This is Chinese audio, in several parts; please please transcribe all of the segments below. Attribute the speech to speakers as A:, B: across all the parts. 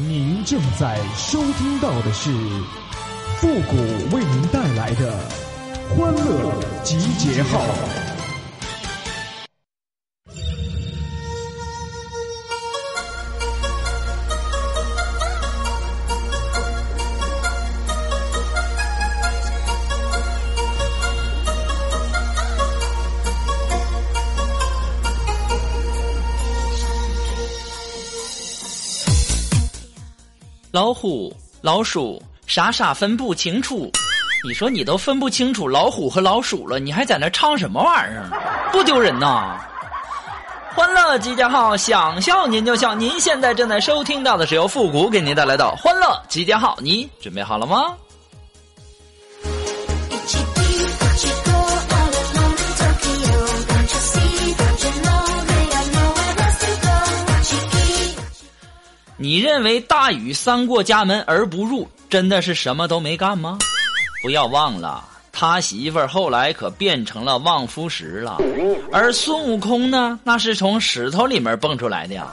A: 您正在收听到的是复古为您带来的欢乐集结号。
B: 老虎、老鼠傻傻分不清楚，你说你都分不清楚老虎和老鼠了，你还在那唱什么玩意儿？不丢人呐！欢乐集结号，想笑您就笑。您现在正在收听到的是由复古给您带来的欢乐集结号，你准备好了吗？你认为大禹三过家门而不入，真的是什么都没干吗？不要忘了，他媳妇儿后来可变成了望夫石了，而孙悟空呢，那是从石头里面蹦出来的呀，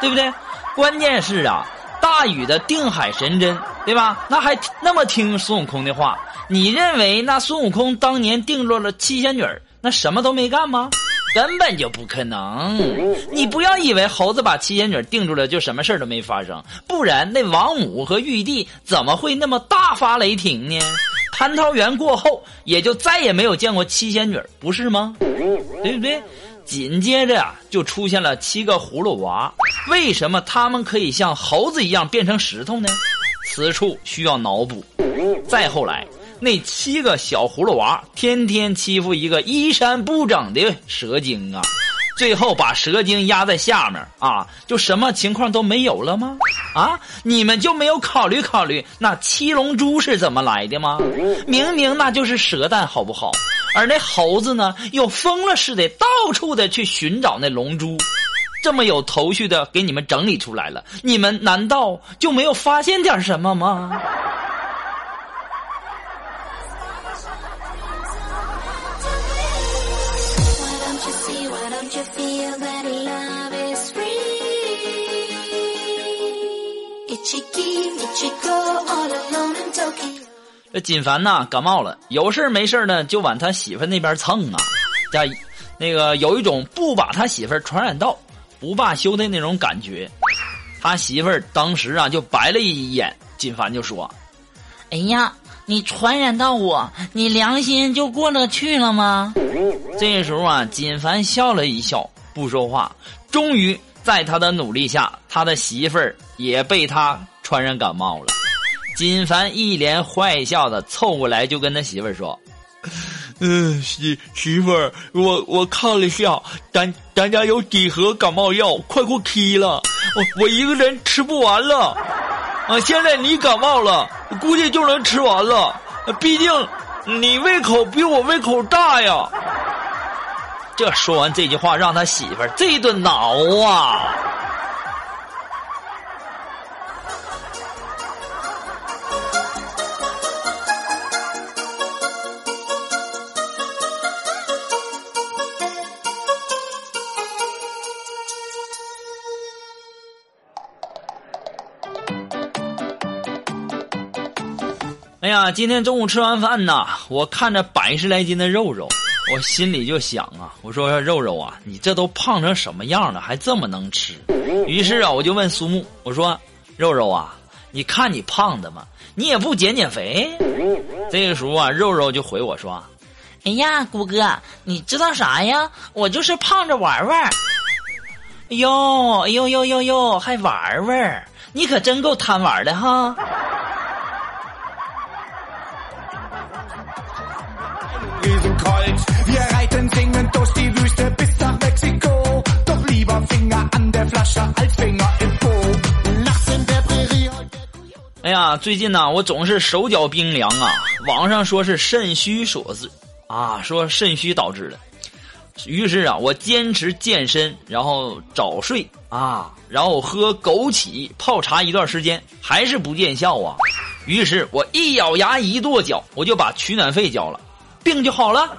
B: 对不对？关键是啊，大禹的定海神针，对吧？那还那么听孙悟空的话。你认为那孙悟空当年定落了七仙女，那什么都没干吗？根本就不可能！你不要以为猴子把七仙女定住了就什么事儿都没发生，不然那王母和玉帝怎么会那么大发雷霆呢？蟠桃园过后，也就再也没有见过七仙女，不是吗？对不对？紧接着啊，就出现了七个葫芦娃。为什么他们可以像猴子一样变成石头呢？此处需要脑补。再后来。那七个小葫芦娃天天欺负一个衣衫不整的蛇精啊，最后把蛇精压在下面啊，就什么情况都没有了吗？啊，你们就没有考虑考虑那七龙珠是怎么来的吗？明明那就是蛇蛋，好不好？而那猴子呢，又疯了似的到处的去寻找那龙珠，这么有头绪的给你们整理出来了，你们难道就没有发现点什么吗？这锦凡呐感冒了，有事没事呢就往他媳妇那边蹭啊，加那个有一种不把他媳妇传染到不罢休的那种感觉。他媳妇当时啊就白了一眼，锦凡就说：“
C: 哎呀，你传染到我，你良心就过得去了吗？”
B: 这时候啊，锦凡笑了一笑，不说话。终于在他的努力下，他的媳妇儿也被他传染感冒了。锦凡一脸坏笑的凑过来，就跟他媳妇儿说：“嗯，媳媳妇儿，我我看了下，咱咱家有几盒感冒药，快过期了，我我一个人吃不完了。啊，现在你感冒了，估计就能吃完了。毕竟你胃口比我胃口大呀。”这说完这句话，让他媳妇儿这一顿挠啊！哎呀，今天中午吃完饭呐，我看着百十来斤的肉肉。我心里就想啊，我说肉肉啊，你这都胖成什么样了，还这么能吃？于是啊，我就问苏木，我说肉肉啊，你看你胖的嘛？你也不减减肥？这个时候啊，肉肉就回我说：“
C: 哎呀，谷哥，你知道啥呀？我就是胖着玩玩。”哎呦，哎呦呦呦呦，还玩玩？你可真够贪玩的哈！哎呀，最近呢，我总是手脚冰凉啊。网上说是肾虚所致，啊，说肾虚导致的。于是啊，我坚持健身，然后早睡啊，然后喝枸杞泡茶一段时间，还是不见效啊。于是我一咬牙一跺脚，我就把取暖费交了，病就好了。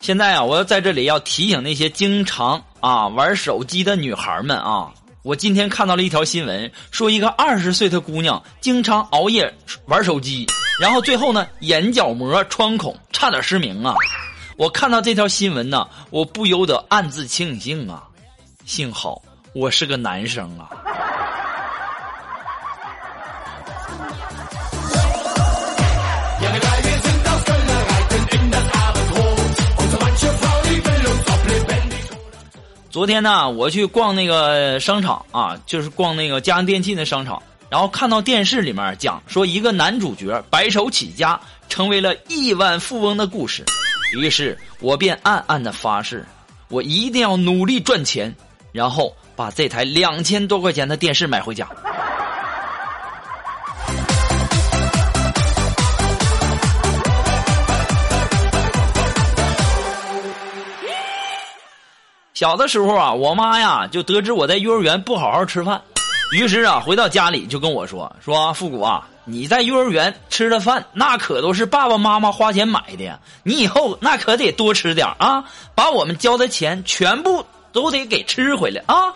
B: 现在啊我要在这里要提醒那些经常啊玩手机的女孩们啊我今天看到了一条新闻说一个二十岁的姑娘经常熬夜玩手机。然后最后呢眼角膜穿孔，差点失明啊！我看到这条新闻呢，我不由得暗自庆幸啊，幸好我是个男生啊。昨天呢，我去逛那个商场啊，就是逛那个家用电器的商场，然后看到电视里面讲说一个男主角白手起家成为了亿万富翁的故事，于是我便暗暗的发誓，我一定要努力赚钱，然后把这台两千多块钱的电视买回家。小的时候啊，我妈呀就得知我在幼儿园不好好吃饭，于是啊回到家里就跟我说：“说复古啊，你在幼儿园吃的饭那可都是爸爸妈妈花钱买的，你以后那可得多吃点啊，把我们交的钱全部都得给吃回来啊。”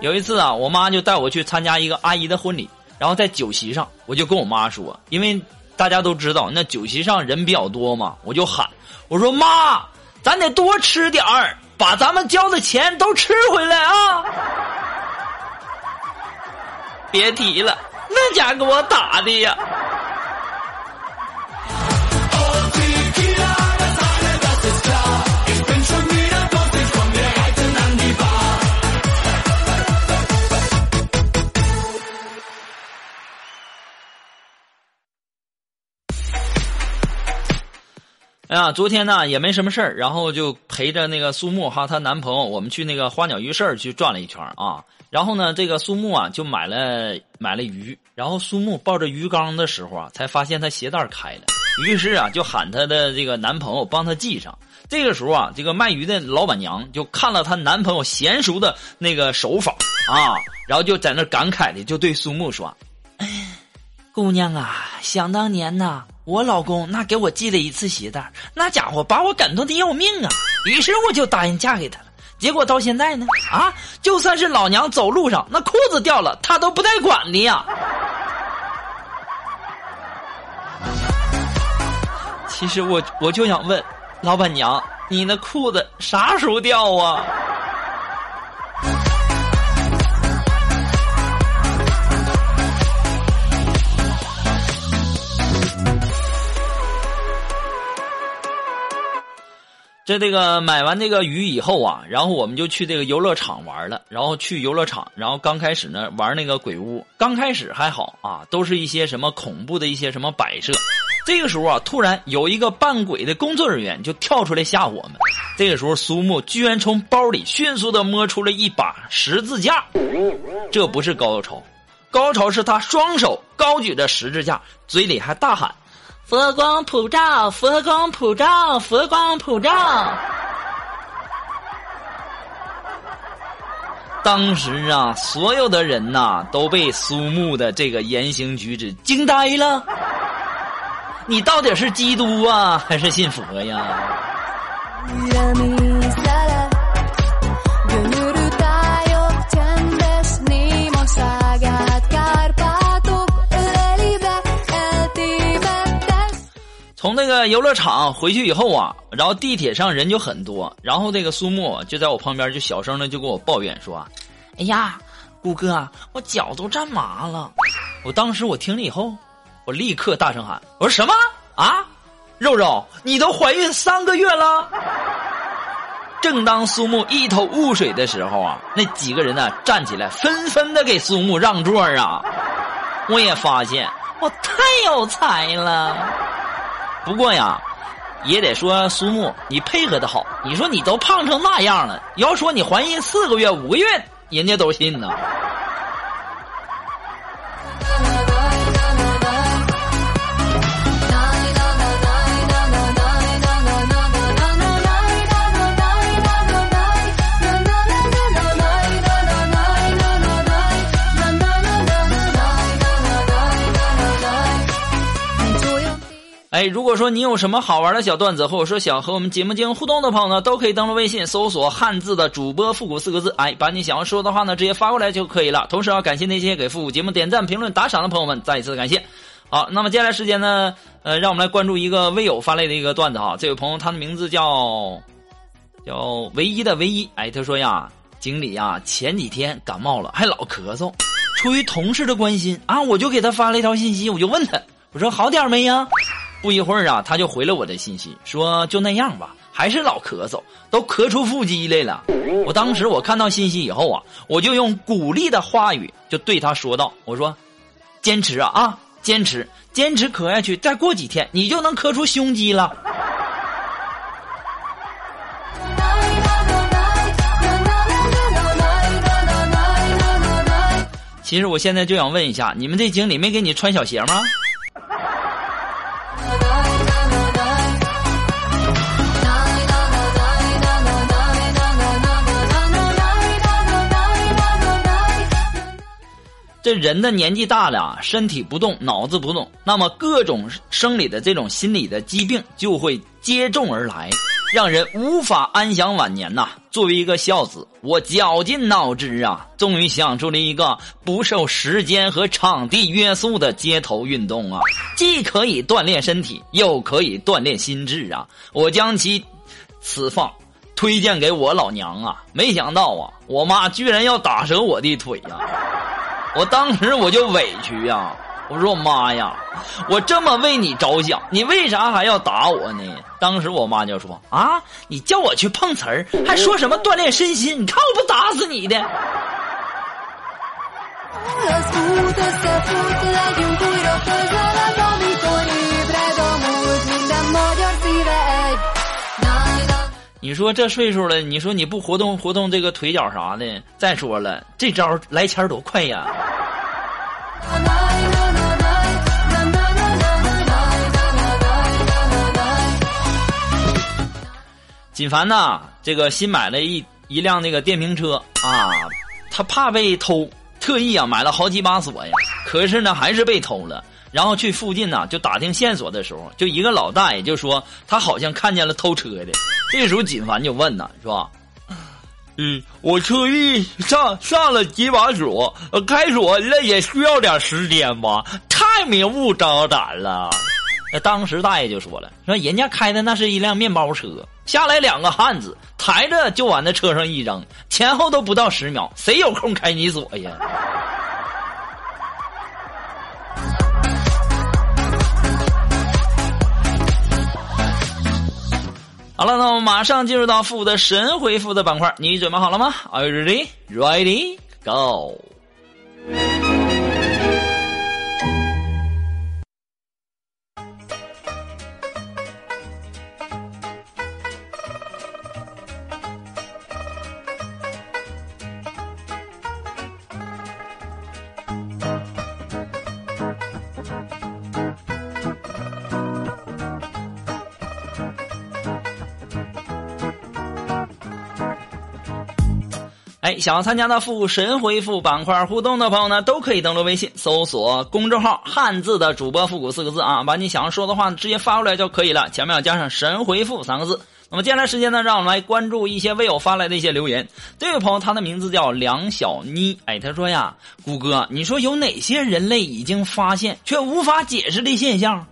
B: 有一次啊，我妈就带我去参加一个阿姨的婚礼，然后在酒席上，我就跟我妈说，因为大家都知道那酒席上人比较多嘛，我就喊我说：“妈，咱得多吃点儿。”把咱们交的钱都吃回来啊！别提了，那家给我打的呀！哎呀，昨天呢也没什么事儿，然后就陪着那个苏木哈她男朋友，我们去那个花鸟鱼市去转了一圈啊。然后呢，这个苏木啊就买了买了鱼，然后苏木抱着鱼缸的时候啊，才发现他鞋带开了，于是啊就喊她的这个男朋友帮她系上。这个时候啊，这个卖鱼的老板娘就看了她男朋友娴熟的那个手法啊，然后就在那感慨的就对苏木说：“姑娘啊，想当年呐。”我老公那给我系了一次鞋带，那家伙把我感动的要命啊！于是我就答应嫁给他了。结果到现在呢，啊，就算是老娘走路上那裤子掉了，他都不带管的呀。其实我我就想问，老板娘，你那裤子啥时候掉啊？在这个买完这个鱼以后啊，然后我们就去这个游乐场玩了。然后去游乐场，然后刚开始呢玩那个鬼屋，刚开始还好啊，都是一些什么恐怖的一些什么摆设。这个时候啊，突然有一个扮鬼的工作人员就跳出来吓我们。这个时候，苏木居然从包里迅速的摸出了一把十字架。这不是高潮，高潮是他双手高举着十字架，嘴里还大喊。佛光普照，佛光普照，佛光普照。当时啊，所有的人呐都被苏木的这个言行举止惊呆了。你到底是基督啊，还是信佛呀？从那个游乐场回去以后啊，然后地铁上人就很多，然后这个苏木就在我旁边就小声的就跟我抱怨说：“哎呀，顾哥，我脚都站麻了。”我当时我听了以后，我立刻大声喊：“我说什么啊？肉肉，你都怀孕三个月了？”正当苏木一头雾水的时候啊，那几个人呢站起来，纷纷的给苏木让座啊。我也发现我太有才了。不过呀，也得说苏木，你配合的好。你说你都胖成那样了，要说你怀孕四个月、五个月，人家都信呢。哎，如果说你有什么好玩的小段子，或者说想和我们节目进行互动的朋友呢，都可以登录微信搜索“汉字的主播复古”四个字，哎，把你想要说的话呢直接发过来就可以了。同时要感谢那些给复古节目点赞、评论、打赏的朋友们，再一次感谢。好，那么接下来时间呢，呃，让我们来关注一个微友发来的一个段子哈。这位朋友他的名字叫叫唯一的唯一，哎，他说呀，经理呀，前几天感冒了，还老咳嗽，出于同事的关心啊，我就给他发了一条信息，我就问他，我说好点没呀？不一会儿啊，他就回了我的信息，说就那样吧，还是老咳嗽，都咳出腹肌来了。我当时我看到信息以后啊，我就用鼓励的话语就对他说道：“我说，坚持啊啊，坚持，坚持咳下去，再过几天你就能咳出胸肌了。”其实我现在就想问一下，你们这经理没给你穿小鞋吗？这人的年纪大了，身体不动，脑子不动，那么各种生理的这种心理的疾病就会接踵而来，让人无法安享晚年呐。作为一个孝子，我绞尽脑汁啊，终于想出了一个不受时间和场地约束的街头运动啊，既可以锻炼身体，又可以锻炼心智啊。我将其此放推荐给我老娘啊，没想到啊，我妈居然要打折我的腿呀。我当时我就委屈呀，我说我妈呀，我这么为你着想，你为啥还要打我呢？当时我妈就说啊，你叫我去碰瓷儿，还说什么锻炼身心，你看我不打死你的！你说这岁数了，你说你不活动活动这个腿脚啥的？再说了，这招来钱多快呀！锦凡呐，这个新买了一一辆那个电瓶车啊，他怕被偷，特意啊买了好几把锁呀，可是呢还是被偷了。然后去附近呢，就打听线索的时候，就一个老大爷就说他好像看见了偷车的。这时候锦凡就问呢，是吧？嗯，我特意上上了几把锁，开锁那也需要点时间吧？太明目张胆了。那当时大爷就说了，说人家开的那是一辆面包车，下来两个汉子抬着就往那车上一扔，前后都不到十秒，谁有空开你锁呀？好了，那我们马上进入到负的神回复的板块，你准备好了吗？Are you ready? Ready? Go! 哎，想要参加的复古神回复板块互动的朋友呢，都可以登录微信搜索公众号“汉字的主播复古”四个字啊，把你想要说的话直接发过来就可以了，前面要加上“神回复”三个字。那么接下来时间呢，让我们来关注一些微友发来的一些留言。这位朋友他的名字叫梁小妮，哎，他说呀，谷哥，你说有哪些人类已经发现却无法解释的现象？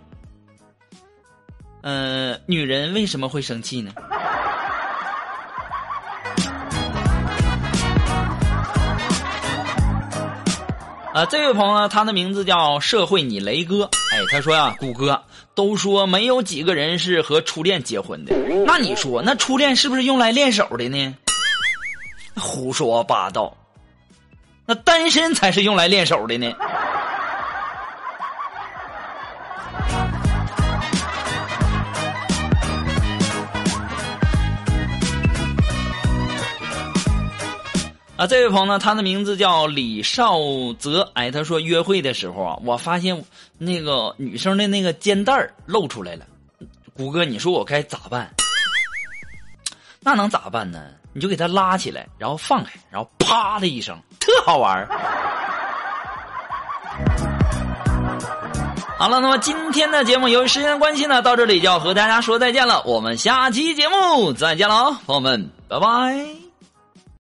B: 呃，女人为什么会生气呢？啊，这位朋友，他的名字叫社会你雷哥。哎，他说呀，谷歌都说没有几个人是和初恋结婚的，那你说那初恋是不是用来练手的呢？胡说八道，那单身才是用来练手的呢。这位朋友呢，他的名字叫李少泽。哎，他说约会的时候啊，我发现那个女生的那个肩带露出来了。谷歌，你说我该咋办？那能咋办呢？你就给他拉起来，然后放开，然后啪的一声，特好玩好了，那么今天的节目由于时间关系呢，到这里就要和大家说再见了。我们下期节目再见了，朋友们，拜拜。